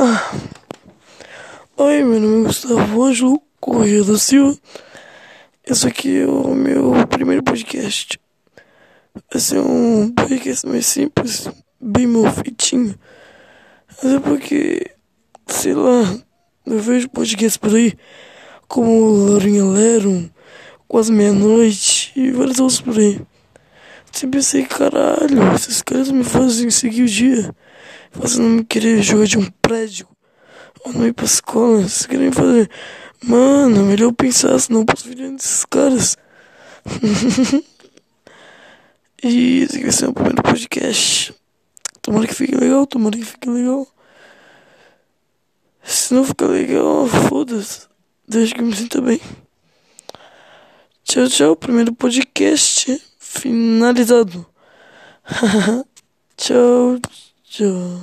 Ah. Oi, meu nome é Gustavo Ângelo Corrêa da Silva. Esse aqui é o meu primeiro podcast. Vai ser um podcast mais simples, bem mal feitinho. Mas é porque, sei lá, eu vejo podcasts por aí, como Laurinha Lerum, Quase Meia-Noite e vários outros por aí. Sempre pensei, caralho, esses caras me fazem seguir o dia, fazendo me querer jogar de um prédio, ou não ir pra escola, vocês querem fazer. Mano, melhor eu pensar, senão eu posso vir desses caras. e esse vai ser o primeiro podcast. Tomara que fique legal, tomara que fique legal. Se não ficar legal, foda-se. Desde que eu me sinta bem. Tchau, tchau. Primeiro podcast finalizado. tchau, tchau.